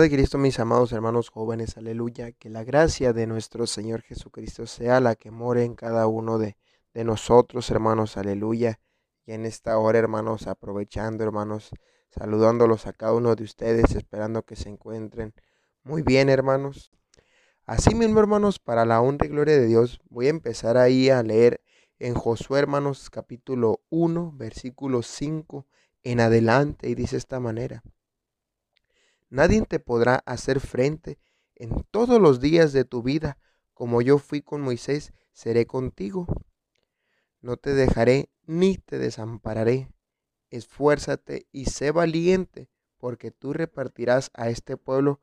Padre Cristo, mis amados hermanos jóvenes, aleluya, que la gracia de nuestro Señor Jesucristo sea la que more en cada uno de, de nosotros, hermanos, aleluya. Y en esta hora, hermanos, aprovechando, hermanos, saludándolos a cada uno de ustedes, esperando que se encuentren muy bien, hermanos. Así mismo, hermanos, para la honra y gloria de Dios, voy a empezar ahí a leer en Josué, hermanos, capítulo 1, versículo 5 en adelante, y dice esta manera. Nadie te podrá hacer frente en todos los días de tu vida, como yo fui con Moisés, seré contigo. No te dejaré ni te desampararé. Esfuérzate y sé valiente, porque tú repartirás a este pueblo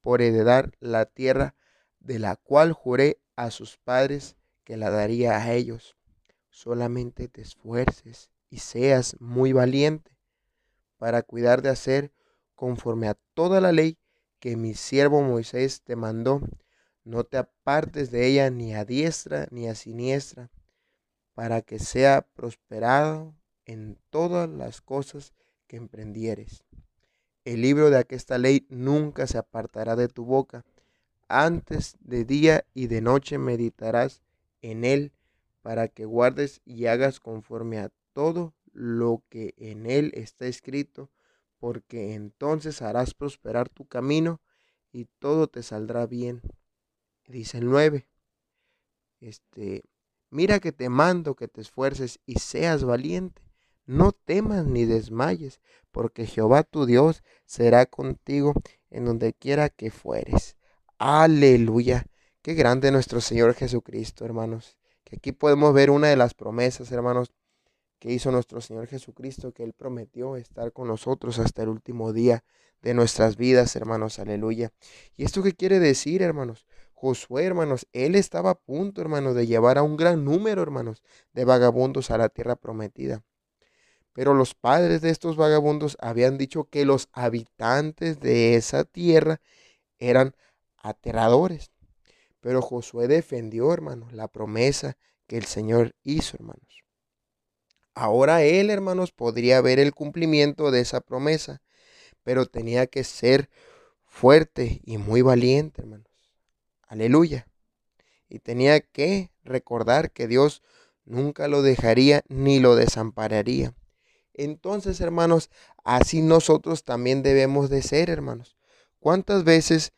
por heredar la tierra de la cual juré a sus padres que la daría a ellos. Solamente te esfuerces y seas muy valiente para cuidar de hacer conforme a toda la ley que mi siervo Moisés te mandó. No te apartes de ella ni a diestra ni a siniestra, para que sea prosperado en todas las cosas que emprendieres. El libro de aquesta ley nunca se apartará de tu boca. Antes de día y de noche meditarás en él, para que guardes y hagas conforme a todo lo que en él está escrito porque entonces harás prosperar tu camino y todo te saldrá bien. Dice el 9. Este, mira que te mando que te esfuerces y seas valiente. No temas ni desmayes, porque Jehová tu Dios será contigo en donde quiera que fueres. Aleluya. Qué grande nuestro Señor Jesucristo, hermanos. Que aquí podemos ver una de las promesas, hermanos, que hizo nuestro Señor Jesucristo, que Él prometió estar con nosotros hasta el último día de nuestras vidas, hermanos, aleluya. ¿Y esto qué quiere decir, hermanos? Josué, hermanos, él estaba a punto, hermanos, de llevar a un gran número, hermanos, de vagabundos a la tierra prometida. Pero los padres de estos vagabundos habían dicho que los habitantes de esa tierra eran aterradores. Pero Josué defendió, hermanos, la promesa que el Señor hizo, hermanos. Ahora él, hermanos, podría ver el cumplimiento de esa promesa, pero tenía que ser fuerte y muy valiente, hermanos. Aleluya. Y tenía que recordar que Dios nunca lo dejaría ni lo desampararía. Entonces, hermanos, así nosotros también debemos de ser, hermanos. ¿Cuántas veces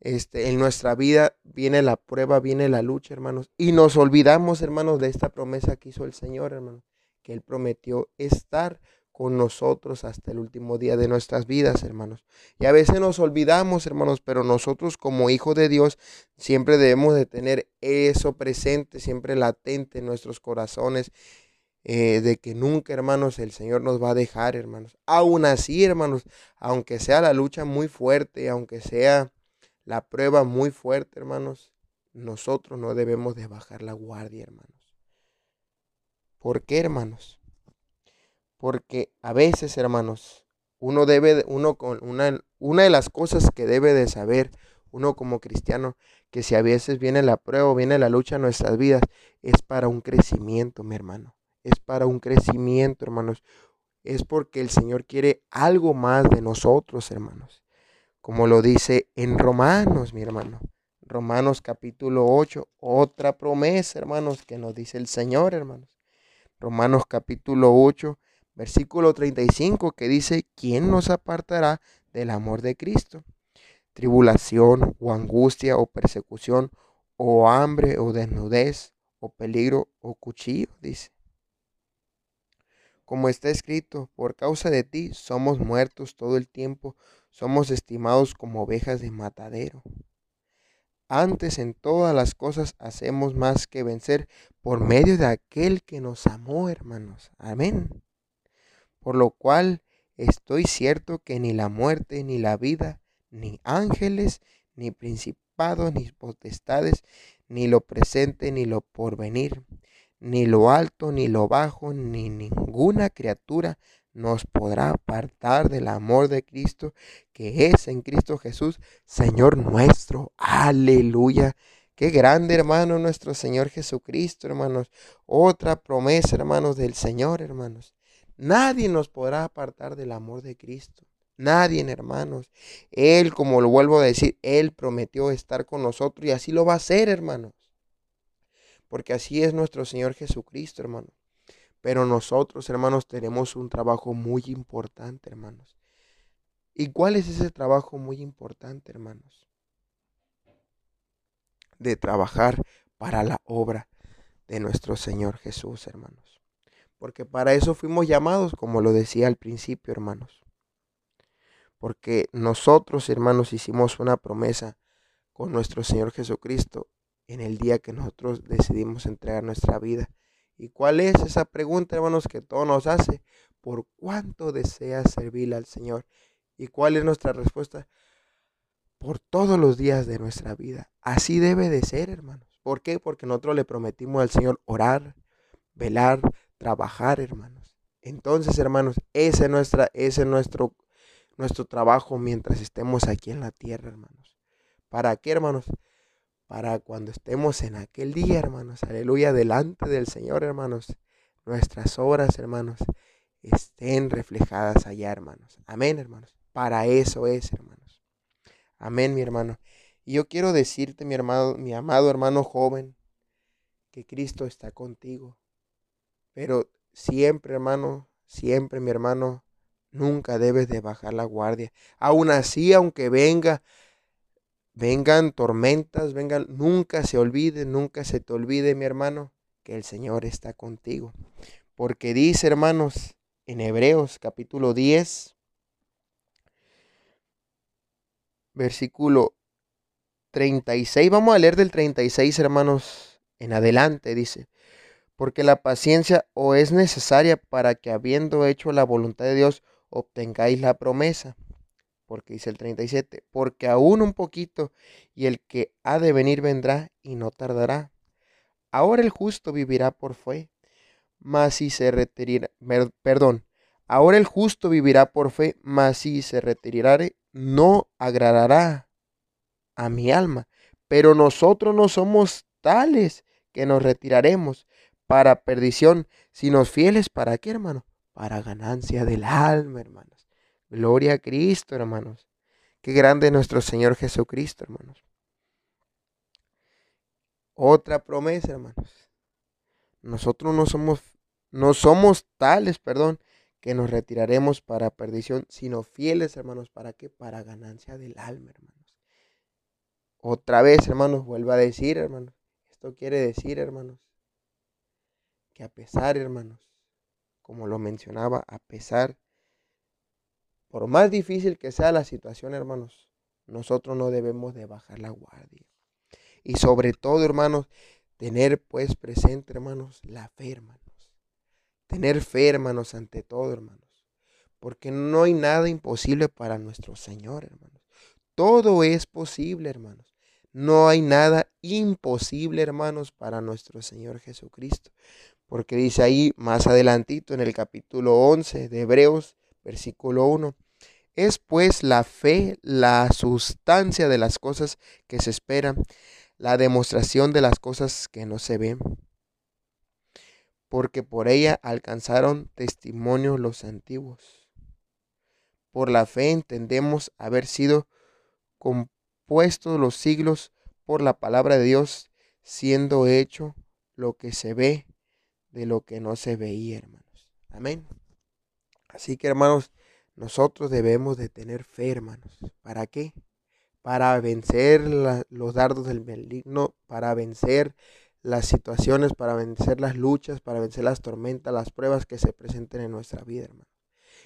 este, en nuestra vida viene la prueba, viene la lucha, hermanos? Y nos olvidamos, hermanos, de esta promesa que hizo el Señor, hermanos que Él prometió estar con nosotros hasta el último día de nuestras vidas, hermanos. Y a veces nos olvidamos, hermanos, pero nosotros como hijos de Dios siempre debemos de tener eso presente, siempre latente en nuestros corazones, eh, de que nunca, hermanos, el Señor nos va a dejar, hermanos. Aún así, hermanos, aunque sea la lucha muy fuerte, aunque sea la prueba muy fuerte, hermanos, nosotros no debemos de bajar la guardia, hermanos. ¿Por qué, hermanos? Porque a veces, hermanos, uno debe, uno con una, una de las cosas que debe de saber, uno como cristiano, que si a veces viene la prueba, viene la lucha en nuestras vidas, es para un crecimiento, mi hermano. Es para un crecimiento, hermanos. Es porque el Señor quiere algo más de nosotros, hermanos. Como lo dice en Romanos, mi hermano. Romanos capítulo 8, otra promesa, hermanos, que nos dice el Señor, hermanos. Romanos capítulo 8, versículo 35, que dice, ¿quién nos apartará del amor de Cristo? Tribulación o angustia o persecución o hambre o desnudez o peligro o cuchillo, dice. Como está escrito, por causa de ti somos muertos todo el tiempo, somos estimados como ovejas de matadero. Antes en todas las cosas hacemos más que vencer por medio de aquel que nos amó, hermanos. Amén. Por lo cual estoy cierto que ni la muerte, ni la vida, ni ángeles, ni principados, ni potestades, ni lo presente, ni lo porvenir, ni lo alto, ni lo bajo, ni ninguna criatura nos podrá apartar del amor de Cristo que es en Cristo Jesús, Señor nuestro. Aleluya. Qué grande, hermano, nuestro Señor Jesucristo, hermanos. Otra promesa, hermanos, del Señor, hermanos. Nadie nos podrá apartar del amor de Cristo. Nadie, hermanos. Él, como lo vuelvo a decir, Él prometió estar con nosotros y así lo va a hacer, hermanos. Porque así es nuestro Señor Jesucristo, hermanos. Pero nosotros, hermanos, tenemos un trabajo muy importante, hermanos. ¿Y cuál es ese trabajo muy importante, hermanos? De trabajar para la obra de nuestro Señor Jesús, hermanos. Porque para eso fuimos llamados, como lo decía al principio, hermanos. Porque nosotros, hermanos, hicimos una promesa con nuestro Señor Jesucristo en el día que nosotros decidimos entregar nuestra vida. ¿Y cuál es esa pregunta, hermanos, que todo nos hace? ¿Por cuánto deseas servirle al Señor? ¿Y cuál es nuestra respuesta? Por todos los días de nuestra vida. Así debe de ser, hermanos. ¿Por qué? Porque nosotros le prometimos al Señor orar, velar, trabajar, hermanos. Entonces, hermanos, ese es, nuestra, ese es nuestro, nuestro trabajo mientras estemos aquí en la tierra, hermanos. ¿Para qué, hermanos? Para cuando estemos en aquel día, hermanos, aleluya, delante del Señor, hermanos, nuestras obras, hermanos, estén reflejadas allá, hermanos. Amén, hermanos. Para eso es, hermanos. Amén, mi hermano. Y yo quiero decirte, mi hermano, mi amado hermano joven, que Cristo está contigo. Pero siempre, hermano, siempre, mi hermano, nunca debes de bajar la guardia. Aún así, aunque venga vengan tormentas, vengan, nunca se olvide, nunca se te olvide, mi hermano, que el Señor está contigo. Porque dice, hermanos, en Hebreos capítulo 10, versículo 36, vamos a leer del 36, hermanos, en adelante, dice, porque la paciencia o es necesaria para que habiendo hecho la voluntad de Dios, obtengáis la promesa porque dice el 37, porque aún un poquito y el que ha de venir vendrá y no tardará. Ahora el justo vivirá por fe, mas si se retirará, perdón, ahora el justo vivirá por fe, mas si se retirare, no agradará a mi alma. Pero nosotros no somos tales que nos retiraremos para perdición, sino fieles para qué, hermano? Para ganancia del alma, hermanos. Gloria a Cristo, hermanos. Qué grande es nuestro Señor Jesucristo, hermanos. Otra promesa, hermanos. Nosotros no somos, no somos tales, perdón, que nos retiraremos para perdición, sino fieles, hermanos, ¿para qué? Para ganancia del alma, hermanos. Otra vez, hermanos, vuelvo a decir, hermanos. Esto quiere decir, hermanos, que a pesar, hermanos, como lo mencionaba, a pesar por más difícil que sea la situación, hermanos, nosotros no debemos de bajar la guardia. Y sobre todo, hermanos, tener pues presente, hermanos, la fe, hermanos. Tener fe, hermanos, ante todo, hermanos. Porque no hay nada imposible para nuestro Señor, hermanos. Todo es posible, hermanos. No hay nada imposible, hermanos, para nuestro Señor Jesucristo. Porque dice ahí más adelantito en el capítulo 11 de Hebreos, versículo 1. Es pues la fe la sustancia de las cosas que se esperan, la demostración de las cosas que no se ven. Porque por ella alcanzaron testimonio los antiguos. Por la fe entendemos haber sido compuestos los siglos por la palabra de Dios, siendo hecho lo que se ve de lo que no se veía, hermanos. Amén. Así que hermanos, nosotros debemos de tener fe, hermanos. ¿Para qué? Para vencer los dardos del maligno, para vencer las situaciones, para vencer las luchas, para vencer las tormentas, las pruebas que se presenten en nuestra vida, hermanos.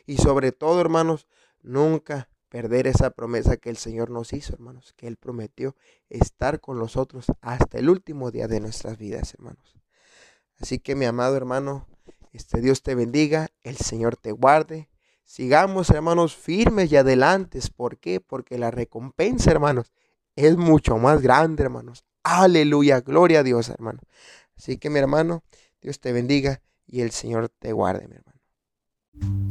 Y sobre todo, hermanos, nunca perder esa promesa que el Señor nos hizo, hermanos, que Él prometió estar con nosotros hasta el último día de nuestras vidas, hermanos. Así que mi amado hermano, este Dios te bendiga, el Señor te guarde. Sigamos, hermanos, firmes y adelantes. ¿Por qué? Porque la recompensa, hermanos, es mucho más grande, hermanos. Aleluya, gloria a Dios, hermano. Así que, mi hermano, Dios te bendiga y el Señor te guarde, mi hermano.